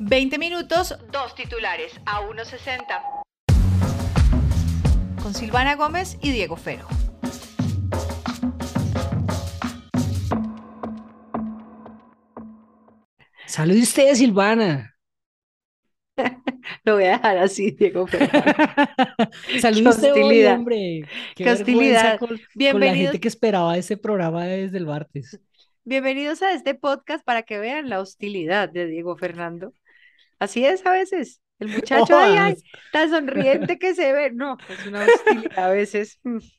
20 minutos, dos titulares a 1.60. Con Silvana Gómez y Diego Fero. Salude usted, Silvana. Lo voy a dejar así, Diego Fero. Salude usted hoy, hombre. Qué hostilidad. Con, con la Bienvenidos, gente que esperaba ese programa desde el martes. bienvenidos a este podcast para que vean la hostilidad de Diego Fernando. Así es a veces. El muchacho, ay, ay, Jodas. tan sonriente que se ve. No, es una hostilidad a veces.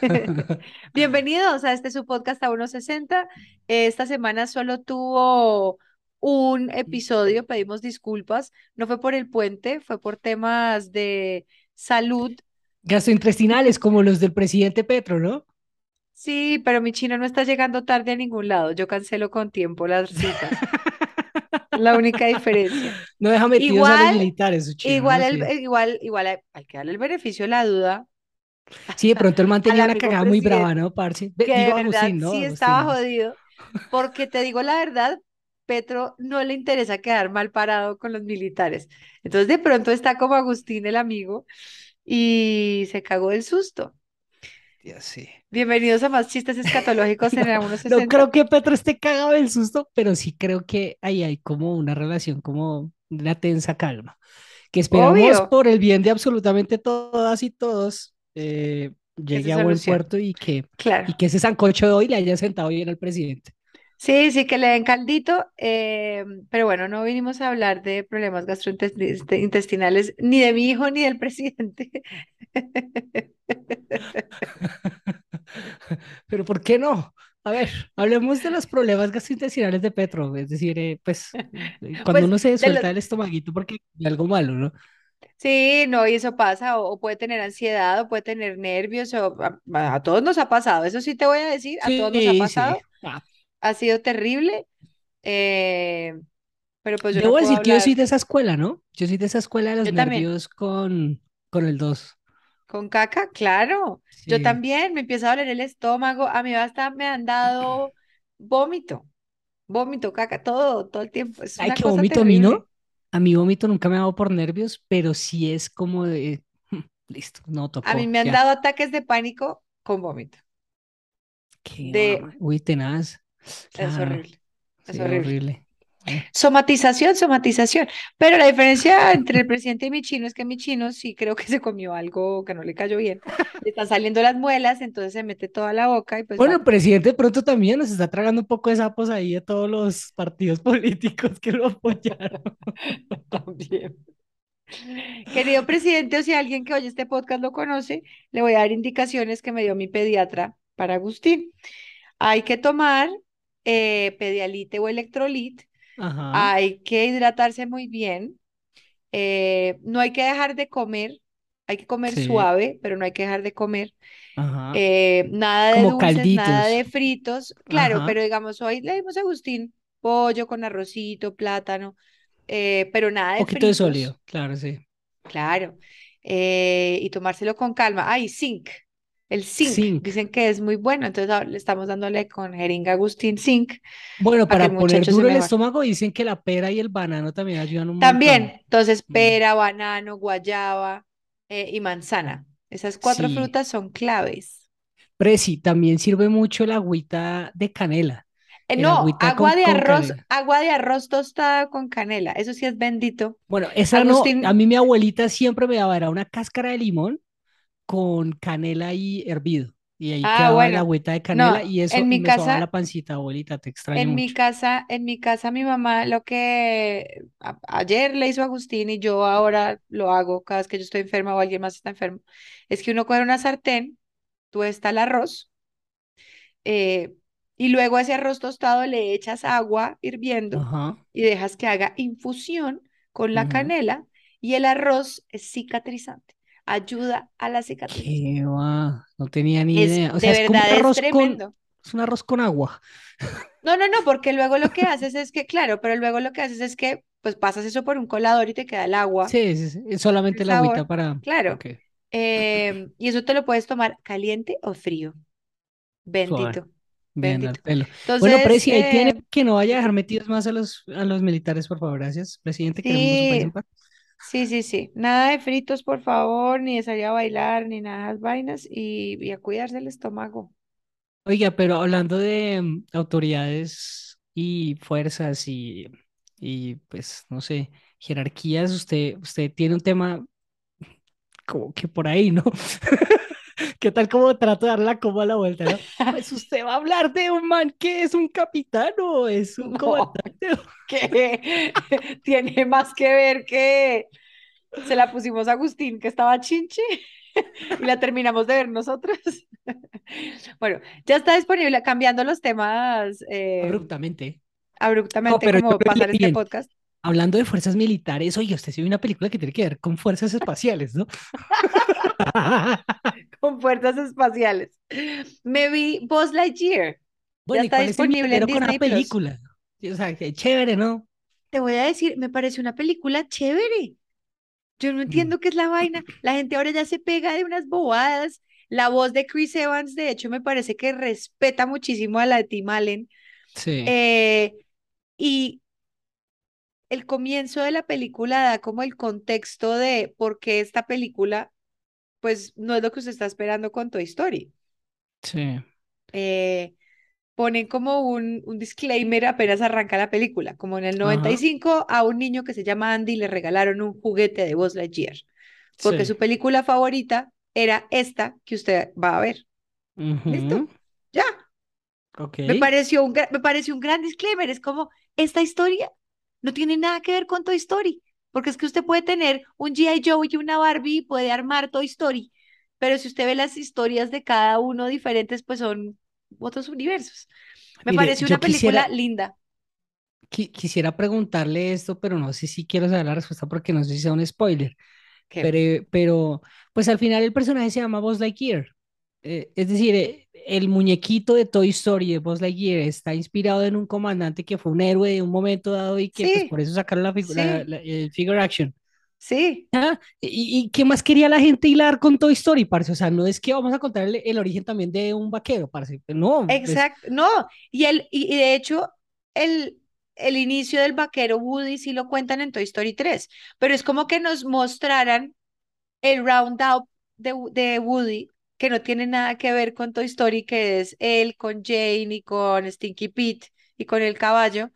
Bienvenidos a este su podcast a 1.60. Esta semana solo tuvo un episodio, pedimos disculpas. No fue por el puente, fue por temas de salud. Gastrointestinales como los del presidente Petro, ¿no? Sí, pero mi chino no está llegando tarde a ningún lado. Yo cancelo con tiempo las citas. La única diferencia. No deja metidos a los Igual, militares, igual, igual, igual hay, hay que darle el beneficio de la duda Sí, de pronto el man al tenía una amigo cagada muy brava, ¿no, parce? Que de Digo verdad Agustín, ¿no? sí estaba jodido, porque te digo la verdad, Petro no le interesa quedar mal parado con los militares. Entonces de pronto está como Agustín el amigo y se cagó del susto. Dios, sí. Bienvenidos a más chistes escatológicos en el No 160. creo que Petro esté cagado del susto, pero sí creo que ahí hay como una relación, como una tensa calma, que esperamos Obvio por el bien de absolutamente todas y todos eh, llegue a buen puerto y que, y que ese sancocho de hoy le haya sentado bien al presidente. Sí, sí, que le den caldito, eh, pero bueno, no vinimos a hablar de problemas gastrointestinales ni de mi hijo ni del presidente. Pero ¿por qué no? A ver, hablemos de los problemas gastrointestinales de Petro, es decir, eh, pues eh, cuando Pues uno se los, suelta el estomaguito porque hay algo malo, ¿no? sí, no, y eso pasa, o, o puede tener ansiedad, o puede tener nervios, o a, todos nos ha pasado, eso sí te voy a decir, a todos nos ha Sí, sí. pasado, Ah, ha sido terrible, eh, pero pues yo no Debo puedo decir que yo soy de esa escuela, ¿no? Yo soy de esa escuela de los yo nervios con, con el 2. con caca, claro, yo también, me empieza a doler el estómago, a mí hasta me han dado vómito. Vómito, caca, todo, todo el tiempo. Es Ay, una que cosa vómito a mí no. A mí vómito nunca me ha dado por nervios, pero sí es como de, listo, no A mí tocó, me han ya. dado ataques de pánico con vómito. Qué De, Uy, tenaz. Es horrible, es sí, horrible. horrible. Somatización, somatización. Pero la diferencia entre el presidente y mi chino es que mi chino sí creo que se comió algo que no le cayó bien. Le están saliendo las muelas, entonces se mete toda la boca y pues Bueno, va. el presidente de pronto también nos está tragando un poco de sapos ahí de todos los partidos políticos que lo apoyaron. También. Querido presidente, o si alguien que oye este podcast lo conoce, le voy a dar indicaciones que me dio mi pediatra para Agustín. Hay que tomar eh, Pedialite o Electrolit, Ajá, hay que hidratarse muy bien, eh, no hay que dejar de comer, hay que comer sí, suave, pero no hay que dejar de comer. ajá. eh, nada de Como dulces, nada de calditos. fritos, claro, Ajá. pero digamos, hoy le dimos a Agustín pollo con arrocito, plátano, eh, pero nada de poquito de fritos. sólido, claro, sí. Claro, eh, y tomárselo con calma. Ay, zinc, el zinc, Zinc. dicen que es muy bueno, entonces ahora le estamos dándole con jeringa Agustín zinc Bueno, para poner duro el estómago, dicen que la pera y el banano también ayudan un montón. También, entonces Mm, pera, banano, guayaba eh, y manzana. Esas cuatro Sí. frutas son claves. Presi, también sirve mucho el agüita de canela. Eh, no, agua con, de arroz, agua de arroz tostada con canela, eso sí es bendito. Bueno, esa no, a mí mi abuelita siempre me daba, era una cáscara de limón con canela y hervido. Y ahí ah, bueno, agüita de canela no, y eso en mi me sobaba la casa, pancita, abuelita, te extraño en mi casa, en mi casa, mi mamá lo que a- ayer le hizo a Agustín y yo ahora lo hago cada vez que yo estoy enferma o alguien más está enfermo, es que uno coge una sartén, tuesta el arroz, eh, y luego a ese arroz tostado le echas agua hirviendo Ajá. y dejas que haga infusión con la canela y el arroz es cicatrizante, ayuda a la cicatrización. Qué va, no tenía ni Es, idea. O de sea, es como un es arroz con, tremendo. es un arroz con agua. No, no, no, porque luego lo que haces es que, claro, pero luego lo que haces es que, pues pasas eso por un colador y te queda el agua, Sí, sí, sí, es solamente el el agüita para. claro. Em, y eso te lo puedes tomar caliente o frío. suave. Bendito. Bien, al Bendito. pelo. Bueno, Entonces, Presi, ahí tiene eh, que no vaya a dejar metidos más a los, a los militares, por favor. Gracias, presidente. Queremos su país en sí, paz. Sí, sí, sí. Nada de fritos, por favor, ni de salir a bailar, ni nada de esas vainas, y, y a cuidarse el estómago. Oiga, pero hablando de mm, autoridades y fuerzas y, y pues, no sé, jerarquías, usted, usted tiene un tema como que por ahí, ¿no? ¿Qué tal como trato de darla como a la vuelta, ¿no? Pues usted va a hablar de un man que es un capitán o es un No, comandante. que tiene más que ver que se la pusimos a Agustín, que estaba chinche, y la terminamos de ver nosotros. Bueno, ya está disponible, cambiando los temas eh, Abruptamente. No, abruptamente, pero como pasar este podcast. Hablando de fuerzas militares, oye, usted se vio una película que tiene que ver con fuerzas espaciales, ¿no? con fuerzas espaciales. Me vi Buzz Lightyear. Ya Bueno, ¿y está disponible en con Plus. película? O sea, qué chévere, ¿no? Te voy a decir, me pareció una película chévere. Yo no Mm, entiendo qué es la vaina. La gente ahora ya se pega de unas bobadas. La voz de Chris Evans, de hecho, me parece que respeta muchísimo a la de Tim Allen. Sí, Eh, y el comienzo de la película da como el contexto de por qué esta película, pues no es lo que usted está esperando con Toy Story. sí, Eh, ponen como un, un disclaimer apenas arranca la película, como en el ajá, 95 a un niño que se llama Andy le regalaron un juguete de Buzz Lightyear, porque sí. su película favorita era esta que usted va a ver. ¿Listo? ujú, Ya. Ok, Me pareció un, me pareció un gran disclaimer. Es como, esta historia no tiene nada que ver con Toy Story, porque es que usted puede tener un G.I. Joe y una Barbie y puede armar Toy Story, pero si usted ve las historias de cada uno diferentes, pues son otros universos. Me Mire, pareció yo una película quisiera, linda. qui- quisiera preguntarle esto, pero no sé si quiero saber la respuesta porque no sé si sea un spoiler. ¿Qué? Pero, pero pues al final el personaje se llama Buzz Lightyear. Eh, es decir, eh, el muñequito de Toy Story de Buzz Lightyear está inspirado en un comandante que fue un héroe de un momento dado y que pues Sí, por eso sacaron la, sí, la- el figure action. sí. Ah, ¿Y, y qué más quería la gente hilar con Toy Story, parce? O sea, no es que vamos a contar el, el origen también de un vaquero, parce. No, pues Exacto. No, y, el, y, de hecho, el, el inicio del vaquero Woody sí lo cuentan en Toy Story 3, pero es como que nos mostraran el roundup de, de Woody, que no tiene nada que ver con Toy Story, que es él con Jane y con Stinky Pete y con el caballo,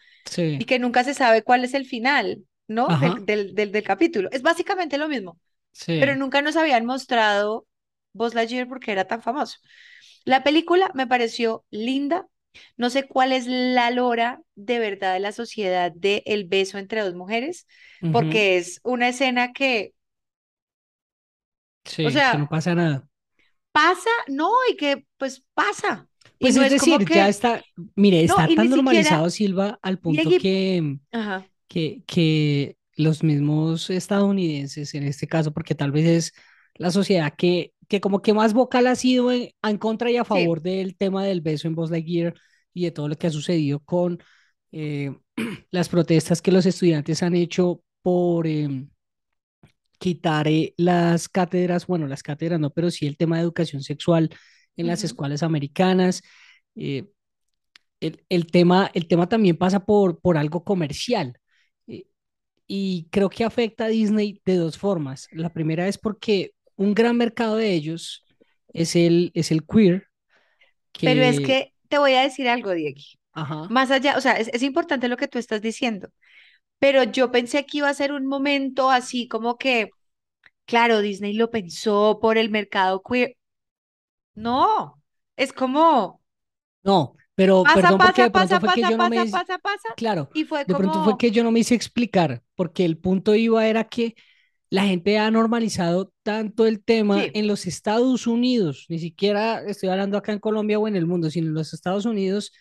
y sí, que nunca se sabe cuál es el final, ¿no? Del, del, del, del capítulo. Es básicamente lo mismo, pero sí, nunca nos habían mostrado Buzz Lightyear porque era tan famoso. La película me pareció linda. No sé cuál es la lora de verdad de la sociedad de el beso entre dos mujeres, porque es una escena que, o sí, que sea, no pasa nada. Pasa, no, y que pues pasa. Pues no es decir, ya está, mire, está tan normalizado siquiera, Silva al punto que, ajá, que, que los mismos estadounidenses, en este caso, porque tal vez es la sociedad que, que como que más vocal ha sido en, en contra y a sí, favor del tema del beso en Buzz Lightyear y de todo lo que ha sucedido con eh, las protestas que los estudiantes han hecho por em, quitar eh, las cátedras, bueno, las cátedras no, pero sí el tema de educación sexual en las ujú, escuelas americanas. eh, el, el tema, el tema también pasa por, por algo comercial. eh, y creo que afecta a Disney de dos formas. La primera es porque un gran mercado de ellos es el, es el queer, Pero es que, que te voy a decir algo, Diego. ajá, Más allá, o sea, es, es importante lo que tú estás diciendo, pero yo pensé que iba a ser un momento así como que, claro, Disney lo pensó por el mercado queer. No, es como no, pero pasa, perdón porque pasa, de pronto pasa, fue que pasa, yo no me, pasa, hice- pasa, pasa, claro, y fue de pronto fue como, que yo no me hice explicar, porque el punto iba era que la gente ha normalizado tanto el tema sí, en los Estados Unidos, ni siquiera estoy hablando acá en Colombia o en el mundo, sino en los Estados Unidos,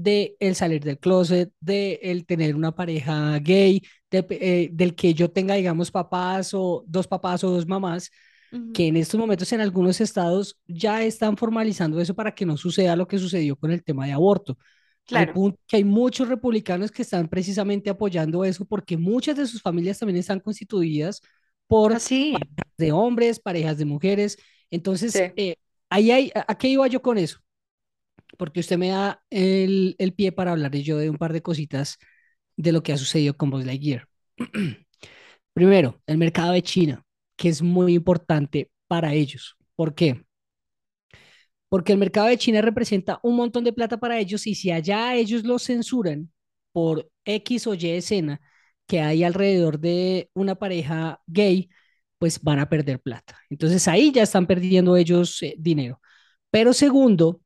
de el salir del closet, de el tener una pareja gay, de, eh, del que yo tenga, digamos, papás o dos papás o dos mamás, ujú, que en estos momentos en algunos estados ya están formalizando eso para que no suceda lo que sucedió con el tema de aborto. Claro, punto que hay muchos republicanos que están precisamente apoyando eso porque muchas de sus familias también están constituidas por así, de hombres, parejas de mujeres. Entonces, sí, eh, ahí hay, ¿a a qué iba yo con eso? Porque usted me da el, el pie para hablar yo de un par de cositas de lo que ha sucedido con Buzz Lightyear. Primero, el mercado de China, que es muy importante para ellos. ¿Por qué? Porque el mercado de China representa un montón de plata para ellos y si allá ellos lo censuran por X o Y escena que hay alrededor de una pareja gay, pues van a perder plata. Entonces ahí ya están perdiendo ellos eh, dinero. Pero segundo,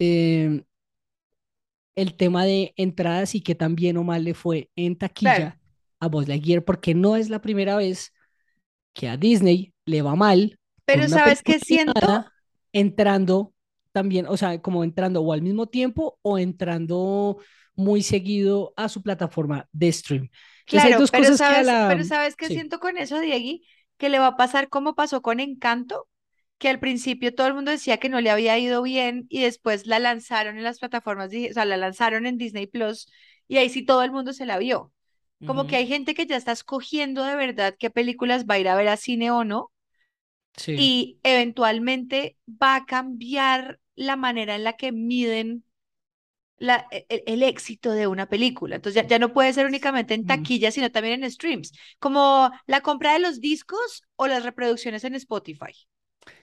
eh, el tema de entradas y que tan bien o mal le fue en taquilla Claro. a Buzz Lightyear, porque no es la primera vez que a Disney le va mal Pero ¿sabes qué siento? entrando también, o sea, como entrando o al mismo tiempo o entrando muy seguido a su plataforma de stream. Entonces hay Claro, dos pero cosas que a sabes, la... pero ¿sabes qué Sí. siento con eso, Diegui? Que le va a pasar como pasó con Encanto, que al principio todo el mundo decía que no le había ido bien y después la lanzaron en las plataformas, o sea, la lanzaron en Disney Plus y ahí sí todo el mundo se la vio. Como que hay gente que ya está escogiendo de verdad qué películas va a ir a ver a cine o no Sí. y eventualmente va a cambiar la manera en la que miden la, e- el, el éxito de una película. Entonces ya, ya no puede ser únicamente en taquilla, sino también en streams, como la compra de los discos o las reproducciones en Spotify.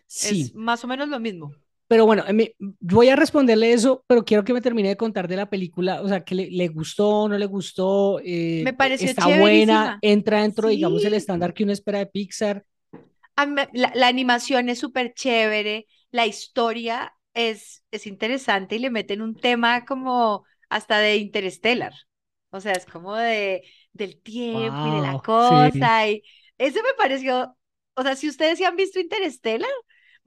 Sí. Es más o menos lo mismo. Pero bueno, eh, me- voy a responderle eso, pero quiero que me termine de contar de la película, o sea, que le, le gustó, no le gustó, eh, Me pareció está buena, entra dentro, digamos, el Sí. estándar que uno espera de Pixar. La, la animación es súper chévere, la historia es, es interesante y le meten un tema como hasta de Interstellar. O sea, es como de, del tiempo y de la Wow, sí. cosa. Y eso me pareció, o sea, si ustedes ya han visto Interstellar,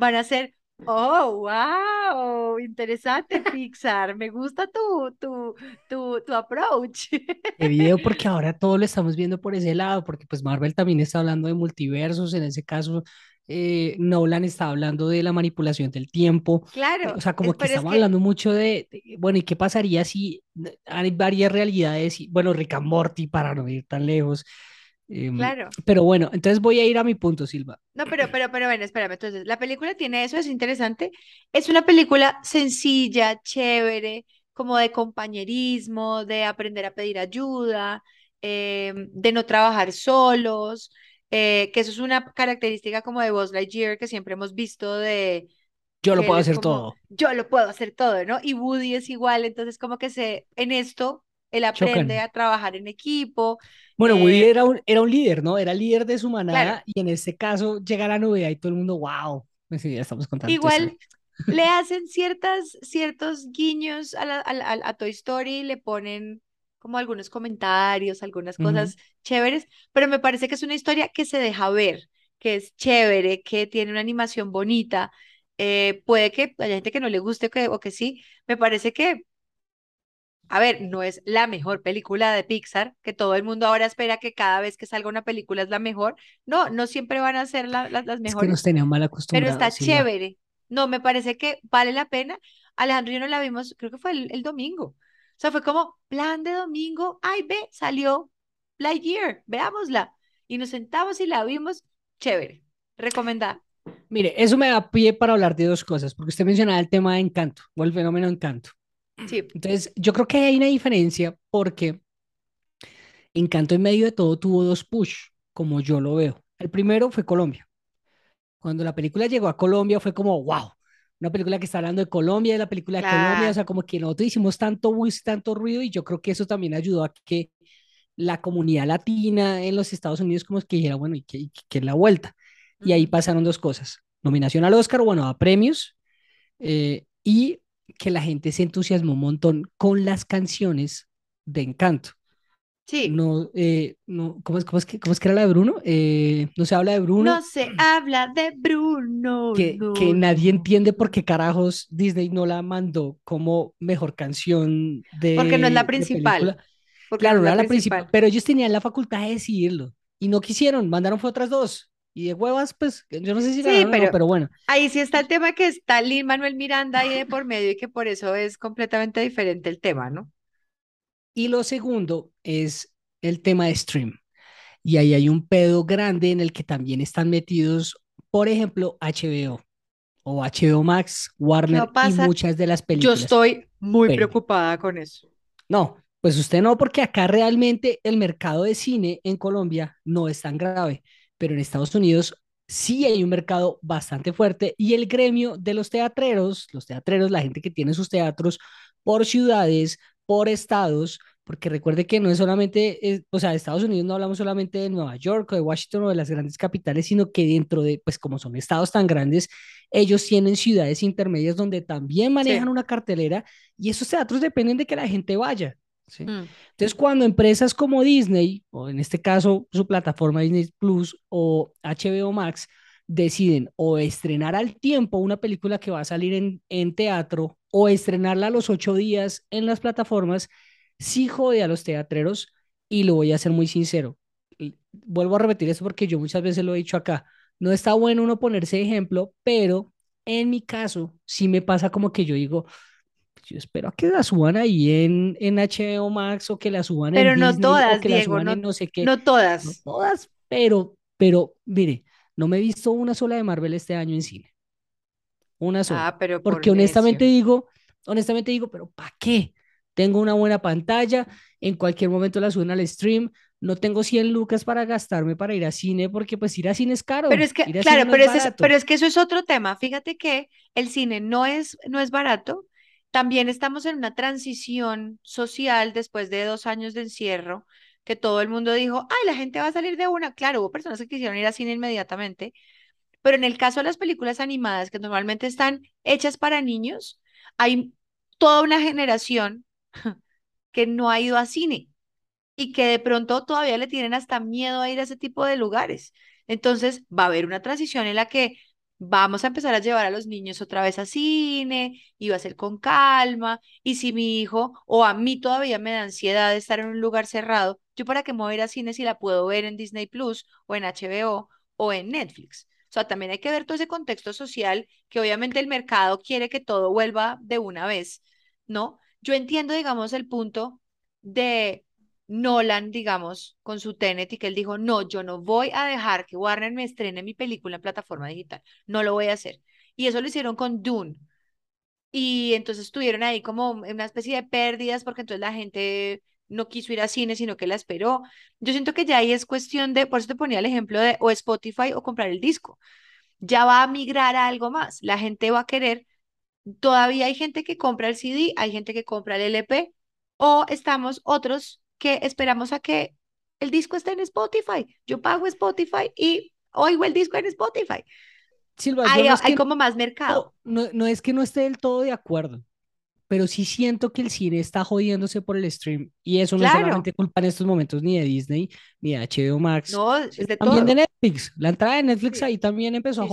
van a ser, oh, wow, interesante, Pixar. Me gusta tu, tu, tu, tu approach. de video porque ahora todo lo estamos viendo por ese lado, porque pues Marvel también está hablando de multiversos, en ese caso eh, Nolan está hablando de la manipulación del tiempo, eh, Claro, o sea, como que pero es estamos que hablando mucho de, de, bueno, ¿y qué pasaría si hay varias realidades? Y, bueno, Rick and Morty para no ir tan lejos, em, Claro. pero bueno, entonces voy a ir a mi punto, Silva. No, pero, pero, pero, bueno, espérame. Entonces, la película tiene eso, es interesante. Es una película sencilla, chévere, como de compañerismo, de aprender a pedir ayuda, eh, de no trabajar solos, eh, que eso es una característica como de Buzz Lightyear que siempre hemos visto de Yo lo puedo hacer como, todo. yo lo puedo hacer todo, ¿no? Y Woody es igual, entonces como que se, en esto, él aprende Chocan. a trabajar en equipo. Bueno, Woody eh, era un, era un líder, ¿no? Era líder de su claro, manada y en este caso llega la novedad y todo el mundo, wow. Sí, ya estamos contando. Igual le hacen ciertas, ciertos guiños a, la- a, la- a Toy Story, le ponen como algunos comentarios, algunas cosas chéveres, pero me parece que es una historia que se deja ver, que es chévere, que tiene una animación bonita. eh, puede que haya gente que no le guste que, o que sí. Me parece que, a ver, no es la mejor película de Pixar, que todo el mundo ahora espera que cada vez que salga una película es la mejor. No, no siempre van a ser la- la- las Es que nos mejores tenían mal pero está acostumbrados, chévere. No, me parece que vale la pena. Alejandro y yo no la vimos, creo que fue el, el domingo. O sea, fue como plan de domingo. Ay, ve, salió Lightyear, veámosla. Y nos sentamos y la vimos. Chévere. Recomendada. Mire, eso me da pie para hablar de dos cosas, porque usted mencionaba el tema de Encanto, o el fenómeno Encanto. Sí, Entonces, yo creo que hay una diferencia porque Encanto en medio de todo tuvo dos push, como yo lo veo. El primero fue Colombia. Cuando la película llegó a Colombia fue como, wow, una película que está hablando de Colombia, de la película de Colombia, o sea, como que nosotros hicimos tanto buzz, tanto ruido, y yo creo que eso también ayudó a que la comunidad latina en los Estados Unidos como que dijera, bueno, ¿y qué, qué es la vuelta? Y ahí pasaron dos cosas, nominación al Oscar, bueno, a premios, eh, y que la gente se entusiasmó un montón con las canciones de Encanto. Sí. No, eh, no, ¿cómo es, cómo es que, cómo es que era la de Bruno? Eh, no se habla de Bruno, No se habla de Bruno, que, no, que nadie entiende por qué carajos Disney no la mandó como mejor canción Porque no es la de, de principal. Porque Claro, no era la la principal, principal. pero ellos tenían la facultad de decidirlo y no quisieron, mandaron fue otras dos. Y de huevas, pues, yo no sé si Sí, ganaron o no, pero pero bueno. ahí sí está el tema que está Lin Manuel Miranda ahí de por medio y que por eso es completamente diferente el tema, ¿no? Y lo segundo es el tema de stream. Y ahí hay un pedo grande en el que también están metidos, por ejemplo, HBO. o HBO Max, ¿Qué va Warner a y muchas de las Yo películas. estoy muy Espere. preocupada con eso. No, pues usted no, porque acá realmente el mercado de cine en Colombia no es tan grave, pero en Estados Unidos sí hay un mercado bastante fuerte y el gremio de los teatreros, los teatreros, la gente que tiene sus teatros por ciudades, por estados, porque recuerde que no es solamente, eh, o sea, de Estados Unidos no hablamos solamente de Nueva York o de Washington o de las grandes capitales, sino que dentro de, pues como son estados tan grandes, ellos tienen ciudades intermedias donde también manejan Sí. una cartelera y esos teatros dependen de que la gente vaya. ¿Sí? Mm. Entonces, cuando empresas como Disney, o en este caso su plataforma Disney Plus o HBO Max, deciden o estrenar al tiempo una película que va a salir en, en teatro o estrenarla a los ocho días en las plataformas, sí jode a los teatreros y lo voy a ser muy sincero. Vuelvo a repetir eso porque yo muchas veces lo he dicho acá. No está bueno uno ponerse de ejemplo, pero en mi caso sí me pasa como que yo digo, yo espero a que la suban ahí en, en HBO Max o que la suban Pero en no Disney o todas, la Diego, suban no, en no sé qué. no No todas. todas, pero, pero, mire, no me he visto una sola de Marvel este año en cine. Una sola. Ah, pero por Porque honestamente necio. digo, honestamente digo, pero ¿para qué? Tengo una buena pantalla, en cualquier momento la suben al stream, no tengo 100 lucas para gastarme para ir a cine, porque pues ir a cine es caro, Pero es que, claro, no pero, es es, pero es que eso es otro tema. Fíjate que el cine no es, no es barato. También estamos en una transición social después de dos años de encierro, que todo el mundo dijo, ay, la gente va a salir de una. Claro, hubo personas que quisieron ir al cine inmediatamente, pero en el caso de las películas animadas, que normalmente están hechas para niños, hay toda una generación que no ha ido a cine y que de pronto todavía le tienen hasta miedo a ir a ese tipo de lugares. Entonces va a haber una transición en la que vamos a empezar a llevar a los niños otra vez a cine y va a ser con calma. Y si mi hijo o a mí todavía me da ansiedad de estar en un lugar cerrado, ¿yo para qué me voy a ir a cine si la puedo ver en Disney Plus o en HBO o en Netflix? O sea, también hay que ver todo ese contexto social que obviamente el mercado quiere que todo vuelva de una vez, ¿no? Yo entiendo, digamos, el punto de Nolan, digamos, con su Tenet y que él dijo, no, yo no voy a dejar que Warner me estrene mi película en plataforma digital, no lo voy a hacer. Y eso lo hicieron con Dune. Y entonces estuvieron ahí como una especie de pérdidas porque entonces la gente no quiso ir a cine, sino que la esperó. Yo siento que ya ahí es cuestión de, por eso te ponía el ejemplo de o Spotify o comprar el disco. Ya va a migrar a algo más. La gente va a querer todavía hay gente que compra el CD, hay gente que compra el LP, o estamos otros que esperamos a que el disco esté en Spotify. Yo pago Spotify y oigo el disco en Spotify. Silva, Hay, no es hay que como más mercado. no, no es que no esté del todo de acuerdo, pero sí siento que el cine está jodiéndose por el stream y eso no es solamente culpa en estos momentos ni de Disney ni de HBO Max, No, es de también de. Netflix. La entrada de Netflix Sí. ahí también empezó a sí.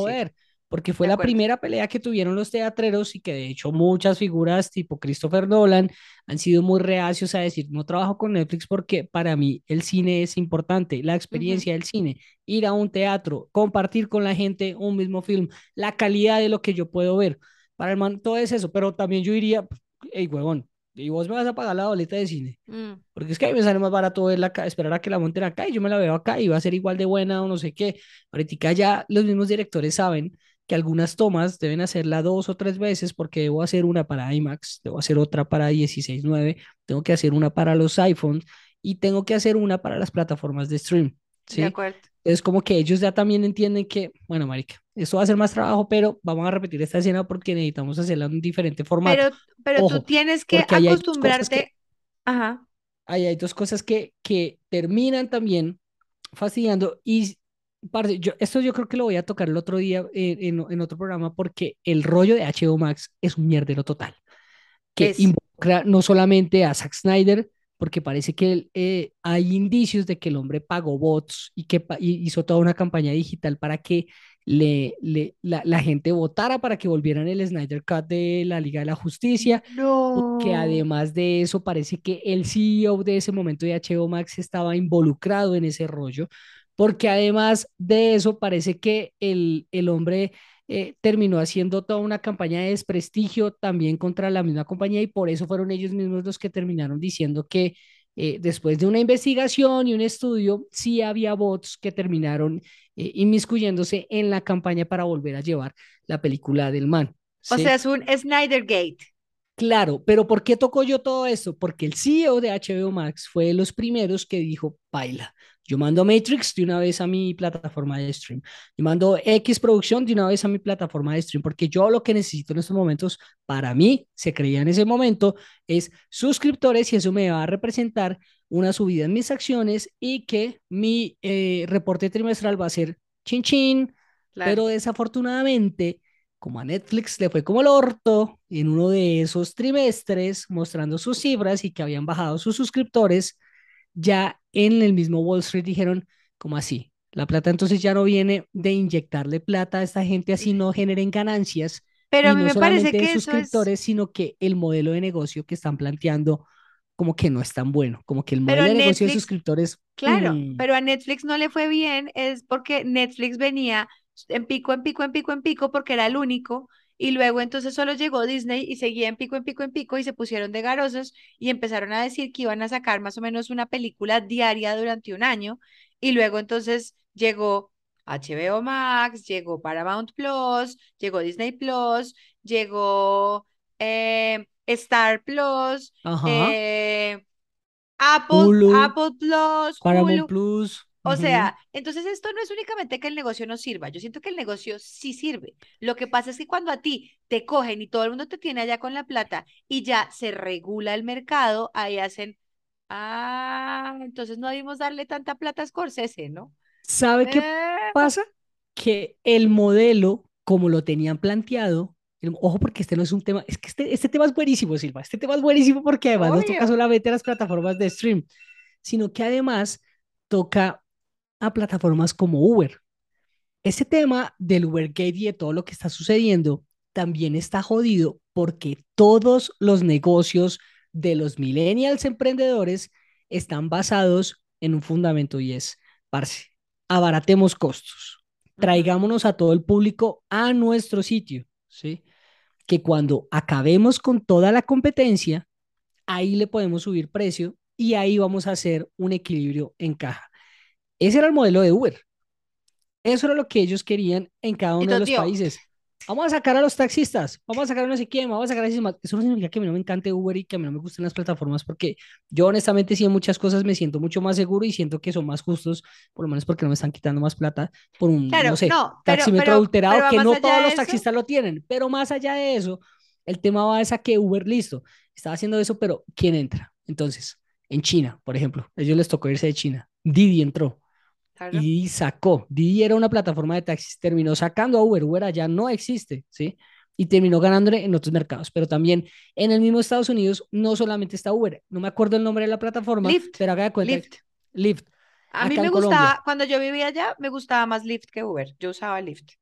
Porque fue la primera pelea que tuvieron los teatreros y que de hecho muchas figuras tipo Christopher Nolan han sido muy reacios a decir no trabajo con Netflix porque para mí el cine es importante, la experiencia del cine, ir a un teatro, compartir con la gente un mismo film, la calidad de lo que yo puedo ver. Para el man, todo es eso, pero también yo diría, hey, huevón, y vos me vas a pagar la boleta de cine. Mm, Porque es que a mí me sale más barato verla acá, esperar a que la monten acá y yo me la veo acá y va a ser igual de buena o no sé qué. Ahorita ya los mismos directores saben que algunas tomas deben hacerla dos o tres veces porque debo hacer una para IMAX, debo hacer otra para 16.9, tengo que hacer una para los iPhones y tengo que hacer una para las plataformas de stream. ¿sí? de acuerdo. Es como que ellos ya también entienden que, bueno, marica, esto va a ser más trabajo, pero vamos a repetir esta escena porque necesitamos hacerla en un diferente formato. Pero, pero tú Ojo, tienes que dos cosas que- acostumbrarte. Ajá. ahí hay dos cosas que, que terminan también fastidiando y parce, yo, esto yo creo que lo voy a tocar el otro día en, en- en otro programa porque el rollo de HBO Max es un mierdero total que Es. involucra no solamente a Zack Snyder porque parece que eh, hay indicios de que el hombre pagó bots y que pa- y hizo toda una campaña digital para que le, le- la, la gente votara para que volvieran el Snyder Cut de la Liga de la Justicia No. que además de eso parece que el CEO de ese momento de HBO Max estaba involucrado en ese rollo, porque además de eso parece que el, el hombre eh, terminó haciendo toda una campaña de desprestigio también contra la misma compañía y por eso fueron ellos mismos los que terminaron diciendo que eh, después de una investigación y un estudio, sí había bots que terminaron eh, inmiscuyéndose en la campaña para volver a llevar la película del man. O sea, es un Snyder Gate. Claro, pero ¿por qué tocó yo todo esto? Porque el CEO de HBO Max fue de los primeros que dijo, baila, yo mando Matrix de una vez a mi plataforma de stream, yo mando X producción de una vez a mi plataforma de stream, porque yo lo que necesito en estos momentos, para mí, se creía en ese momento, es suscriptores y eso me va a representar una subida en mis acciones y que mi eh, reporte trimestral va a ser chin chin, Claro. pero desafortunadamente como a Netflix le fue como el orto en uno de esos trimestres mostrando sus cifras y que habían bajado sus suscriptores, ya en el mismo Wall Street dijeron, como así? La plata entonces ya no viene de inyectarle plata a esta gente así no generen ganancias. Pero y a mí no me parece solamente de que eso es... suscriptores, sino que el modelo de negocio que están planteando como que no es tan bueno, como que el Pero modelo de negocio de Netflix, suscriptores, Claro, mm, pero a Netflix no le fue bien, es porque Netflix venía en pico, en pico, en pico, en pico, porque era el único, y luego entonces solo llegó Disney y seguía en pico, en pico, en pico, y se pusieron de garosos y empezaron a decir que iban a sacar más o menos una película diaria durante un año, y luego entonces llegó HBO Max, llegó Paramount Plus, llegó Disney Plus, llegó eh, Star Plus, eh, Apple, Hulu, Apple Plus, Paramount Hulu. Plus, O sea, entonces esto no es únicamente que el negocio no sirva. Yo siento que el negocio sí sirve. Lo que pasa es que cuando a ti te cogen y todo el mundo te tiene allá con la plata y ya se regula el mercado, ahí hacen, ah, entonces no debimos darle tanta plata a Scorsese, ¿no? ¿Sabe qué Eh, pasa? Que el modelo, como lo tenían planteado, el- ojo porque este no es un tema, es que este, este tema es buenísimo, Silva, este tema es buenísimo porque además no toca solamente a las plataformas de stream, sino que además toca a plataformas como Uber. Ese tema del Ubergate y de todo lo que está sucediendo también está jodido porque todos los negocios de los millennials emprendedores están basados en un fundamento y es, parce, abaratemos costos, traigámonos a todo el público a nuestro sitio, ¿sí? Que cuando acabemos con toda la competencia, ahí le podemos subir precio y ahí vamos a hacer un equilibrio en caja. Ese era el modelo de Uber. Eso era lo que ellos querían en cada uno de los toteó. países. Vamos a sacar a los taxistas, vamos a sacar a no sé quién, vamos a sacar a ese. Eso no significa que a mí no me encante Uber y que a mí no me gusten las plataformas, porque yo honestamente sí en muchas cosas me siento mucho más seguro y siento que son más justos, por lo menos porque no me están quitando más plata por un, Claro, no sé, no, pero, taxímetro pero, adulterado, pero que no todos los taxistas lo tienen, pero más allá de eso, el tema va es a que Uber, listo, estaba haciendo eso, pero ¿quién entra? Entonces, en China, por ejemplo, a ellos les tocó irse de China, Didi entró. Y Claro. Sacó. Didi era una plataforma de taxis, terminó sacando a Uber. Uber allá no existe, ¿sí? Y terminó ganándole en otros mercados. Pero también en el mismo Estados Unidos no solamente está Uber. No me acuerdo el nombre de la plataforma, Lyft, pero haga de cuenta. Lyft. Lyft. A mí me gustaba, Colombia. cuando yo vivía allá, me gustaba más Lyft que Uber. Yo usaba Lyft.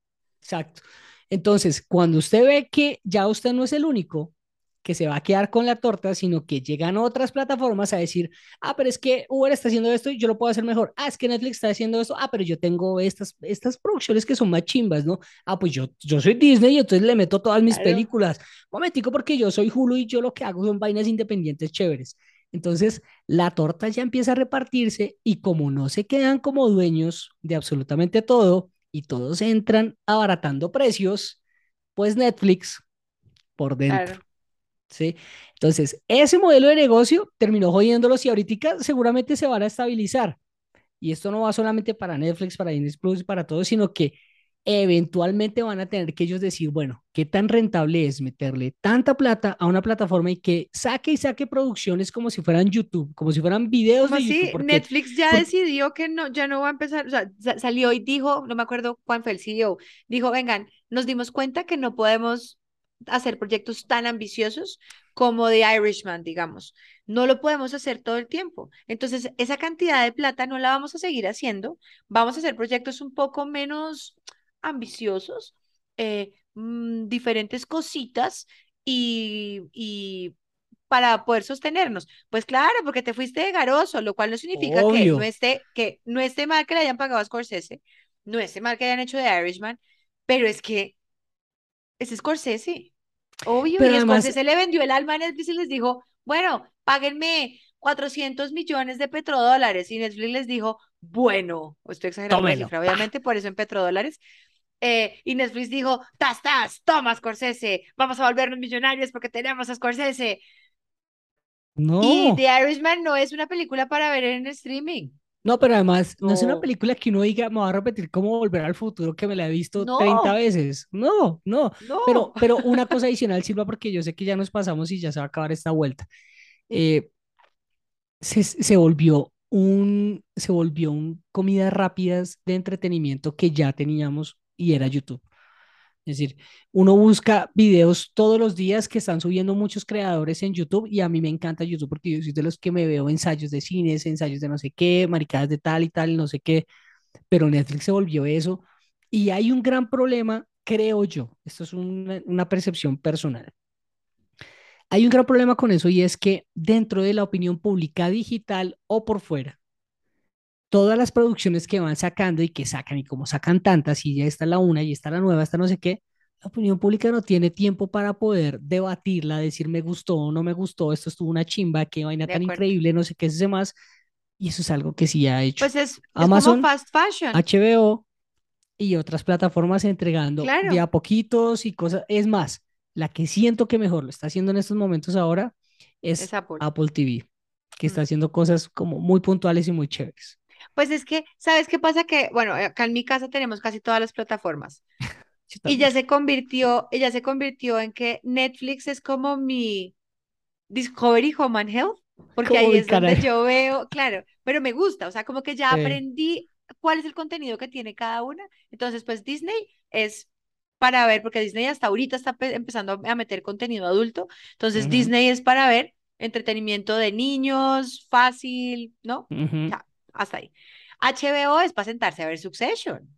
Exacto. Entonces, cuando usted ve que ya usted no es el único que se va a quedar con la torta, sino que llegan otras plataformas a decir, ah, pero es que Uber está haciendo esto y yo lo puedo hacer mejor. Ah, es que Netflix está haciendo esto. Ah, pero yo tengo estas, estas producciones que son más chimbas, ¿no? Ah, pues yo, yo soy Disney y entonces le meto todas mis Claro. películas. Momentico, porque yo soy Hulu y yo lo que hago son vainas independientes chéveres. Entonces, la torta ya empieza a repartirse y como no se quedan como dueños de absolutamente todo y todos entran abaratando precios, pues Netflix por dentro. Claro. ¿Sí? Entonces, ese modelo de negocio terminó jodiéndolos y ahorita seguramente se van a estabilizar. Y esto no va solamente para Netflix, para Disney Plus, para todos, sino que eventualmente van a tener que ellos decir, bueno, ¿qué tan rentable es meterle tanta plata a una plataforma y que saque y saque producciones como si fueran YouTube, como si fueran videos de YouTube? Porque Netflix ya decidió que no, ya no va a empezar, o sea, sa- salió y dijo, no me acuerdo cuál fue el CEO, dijo, vengan, nos dimos cuenta que no podemos hacer proyectos tan ambiciosos como The Irishman, digamos. No lo podemos hacer todo el tiempo. Entonces, esa cantidad de plata no la vamos a seguir haciendo. Vamos a hacer proyectos un poco menos ambiciosos, eh, mm, diferentes cositas y, y para poder sostenernos. Pues claro, porque te fuiste de garoso, lo cual no significa que no esté, que no esté mal que le hayan pagado a Scorsese, no esté mal que hayan hecho The Irishman, pero es que es Scorsese, obvio, Pero y además- Scorsese le vendió el alma a Netflix y les dijo, bueno, páguenme 400 millones de petrodólares y Netflix les dijo, bueno, estoy exagerando la Tómelo, cifra, obviamente por eso en petrodólares. eh, y Netflix dijo, tas, tas, toma Scorsese, vamos a volvernos millonarios porque tenemos a Scorsese. No. Y The Irishman no es una película para ver en streaming. No, pero además no es una No. película que uno diga, me va a repetir cómo volver al futuro que me la he visto No. 30 veces. No, no. No. Pero, pero una cosa adicional, Silva, porque yo sé que ya nos pasamos y ya se va a acabar esta vuelta. Eh, se, se volvió un, se volvió un comidas rápidas de entretenimiento que ya teníamos y era YouTube. Es decir, uno busca videos todos los días que están subiendo muchos creadores en YouTube y a mí me encanta YouTube porque yo soy de los que me veo ensayos de cines, ensayos de no sé qué, maricadas de tal y tal, no sé qué, pero Netflix se volvió eso y hay un gran problema, creo yo, esto es una, una percepción personal. Hay un gran problema con eso y es que dentro de la opinión pública digital o por fuera, todas las producciones que van sacando y que sacan y como sacan tantas y ya está la una y está la nueva, está no sé qué, la opinión pública no tiene tiempo para poder debatirla, decir me gustó o no me gustó, esto estuvo una chimba, qué vaina De tan acuerdo. increíble, no sé qué es más. Y eso es algo que sí ha hecho Pues es, es Amazon, como fast fashion. HBO y otras plataformas entregando de Claro. a poquitos y cosas. Es más, la que siento que mejor lo está haciendo en estos momentos ahora es Es Apple. Apple TV, que está Mm. haciendo cosas como muy puntuales y muy chéveres. Pues es que, ¿sabes qué pasa? Que, bueno, acá en mi casa tenemos casi todas las plataformas. Y ya se convirtió, ella se convirtió en que Netflix es como mi Discovery Home and Health, porque ahí es donde yo veo, claro, pero me gusta, o sea, como que ya Sí. aprendí cuál es el contenido que tiene cada una. Entonces, pues Disney es para ver, porque Disney hasta ahorita está pe- empezando a meter contenido adulto. Entonces. Disney es para ver entretenimiento de niños, fácil, ¿no? Ya, hasta ahí. HBO es para sentarse a ver Succession,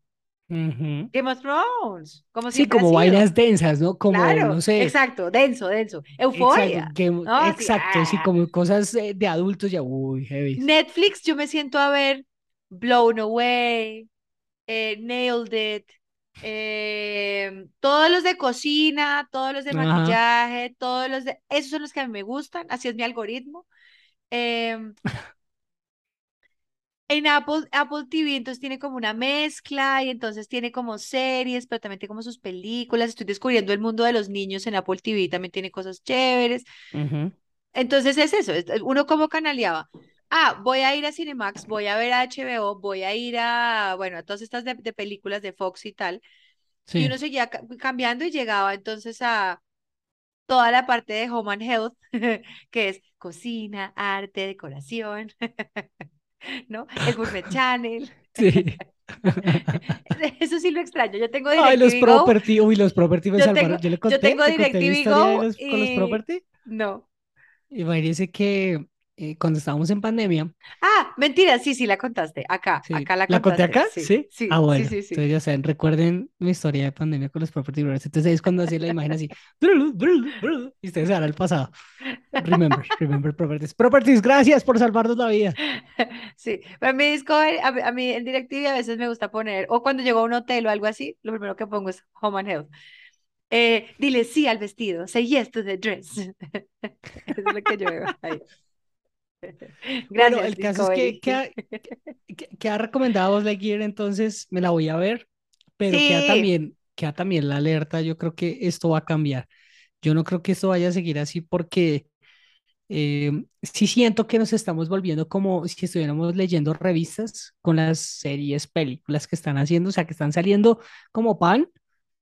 ujú. Game of Thrones, como Sí, como vainas densas, ¿no? Como, Claro, no sé, exacto, denso, denso. exacto, Euforia. Así, exacto, sí, ah. como cosas eh, de adultos ya, uy, heavy. Netflix, yo me siento a ver Blown Away, eh, Nailed It, eh, todos los de cocina, todos los de Ajá. maquillaje, todos los de... Esos son los que a mí me gustan, así es mi algoritmo. Em, en Apple, Apple TV entonces tiene como una mezcla y entonces tiene como series, pero también tiene como sus películas. Estoy descubriendo el mundo de los niños en Apple TV, también tiene cosas chéveres. Ujú. Entonces es eso, es- uno como canaleaba. Ah, voy a ir a Cinemax, voy a ver a HBO, voy a ir a, bueno, a todas estas de, de películas de Fox y tal. Y Sí. uno seguía ca- cambiando y llegaba entonces a toda la parte de Home and Health, que es cocina, arte, decoración, ¿no? El Gourmet Channel. Sí. Eso sí lo extraño. Yo tengo Ay, los DirecTV Go. property, uy, los property me Yo salvaron. tengo- Yo le yo conté, tengo conté mi DirecTV Go los- con los y- property. No. Imagínense que eh, cuando estábamos en pandemia, Ah, mentira, sí, sí, la contaste. Acá, sí, acá la ¿la conté contaste. acá? Sí, Sí. sí, Ah, bueno. Entonces, ya saben, recuerden mi historia de pandemia con los property brothers. Entonces, es cuando hacía la imagen así. Y ustedes se van al pasado. Remember, remember properties. Properties, gracias por salvarnos la vida. Sí, pero a mí Discovery, a, a mí en DirecTV a veces me gusta poner, o cuando llego a un hotel o algo así, lo primero que pongo es Home and Health. Eh, dile sí al vestido, say yes to the dress. Es lo que yo veo ahí. Bueno, Gracias, el caso es que, que, ha, que, que ha recomendado Buzz Lightyear, entonces me la voy a ver, pero queda Sí. también, queda también la alerta. Yo creo que esto va a cambiar. Yo no creo que esto vaya a seguir así porque eh, sí siento que nos estamos volviendo como si estuviéramos leyendo revistas con las series, películas que están haciendo, o sea, que están saliendo como pan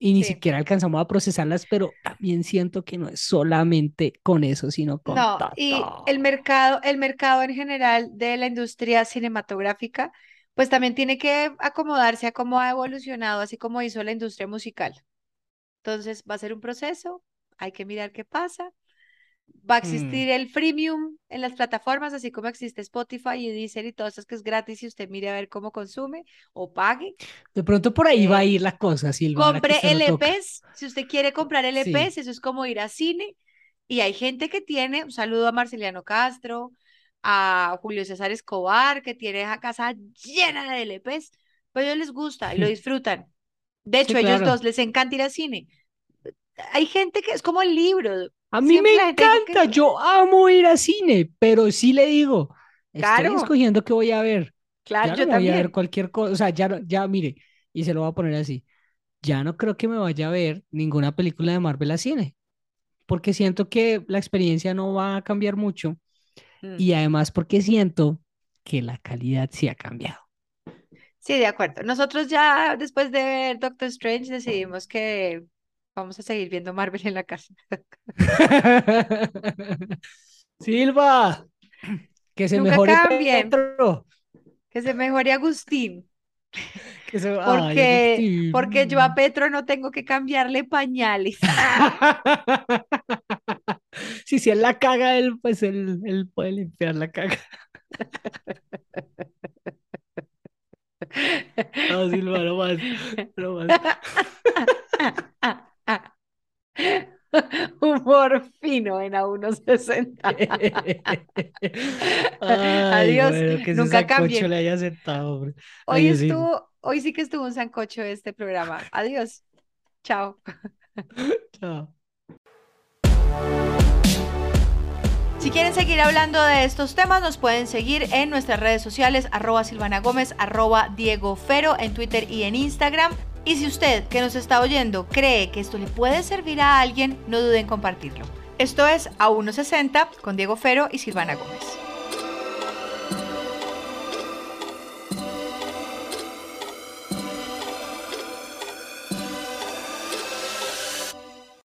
y ni Sí. siquiera alcanzamos a procesarlas, pero también siento que no es solamente con eso, sino con No, todo. y el mercado, el mercado en general de la industria cinematográfica, pues también tiene que acomodarse a cómo ha evolucionado, así como hizo la industria musical. Entonces, va a ser un proceso, hay que mirar qué pasa. Va a existir el freemium en las plataformas, así como existe Spotify y Deezer y todo eso que es gratis y usted mire a ver cómo consume o pague. De pronto por ahí va a Eh, ir la cosa, que Compre. LPs, si usted quiere comprar LPs, eso es como ir a cine. Y hay gente que tiene, un saludo a Marceliano Castro, a Julio César Escobar, que tiene esa casa llena de LPs, pues a ellos les gusta y lo disfrutan. De Sí, hecho, a ellos claro. dos les encanta ir al cine. Hay gente que es como el libro, A mí Siempre me que encanta, no. yo amo ir al cine, pero sí le digo, estoy Claro. escogiendo qué voy a ver. Claro, Ya yo no me voy a ver también. cualquier cosa, o sea, ya, no- ya mire, y se lo voy a poner así, ya no creo que me vaya a ver ninguna película de Marvel a cine, porque siento que la experiencia no va a cambiar mucho Mm. y además porque siento que la calidad sí ha cambiado. Sí, de acuerdo. Nosotros ya después de ver Doctor Strange decidimos que vamos a seguir viendo Marvel en la casa. Silva, que se Nunca mejore cambien. Petro. Que se mejore Agustín, Que se... Ay, porque, porque yo a Agustín. Petro no tengo que cambiarle pañales. Sí, si él la caga, él, pues él, él puede limpiar la caga. No, Silva, no más, no más. Humor fino en a 1.60. Ay, Adiós, bueno, que ese nunca cambien. le haya hombre. Hoy Adiós, estuvo, hoy sí que estuvo un sancocho este programa. Adiós. Chao. Chao. Si quieren seguir hablando de estos temas, nos pueden seguir en nuestras redes sociales, arroba Silvana Gómez, arroba Diego Fero, en Twitter y en Instagram. Y si usted que nos está oyendo cree que esto le puede servir a alguien, no duden en compartirlo. Esto es A160 con Diego Fero y Silvana Gómez.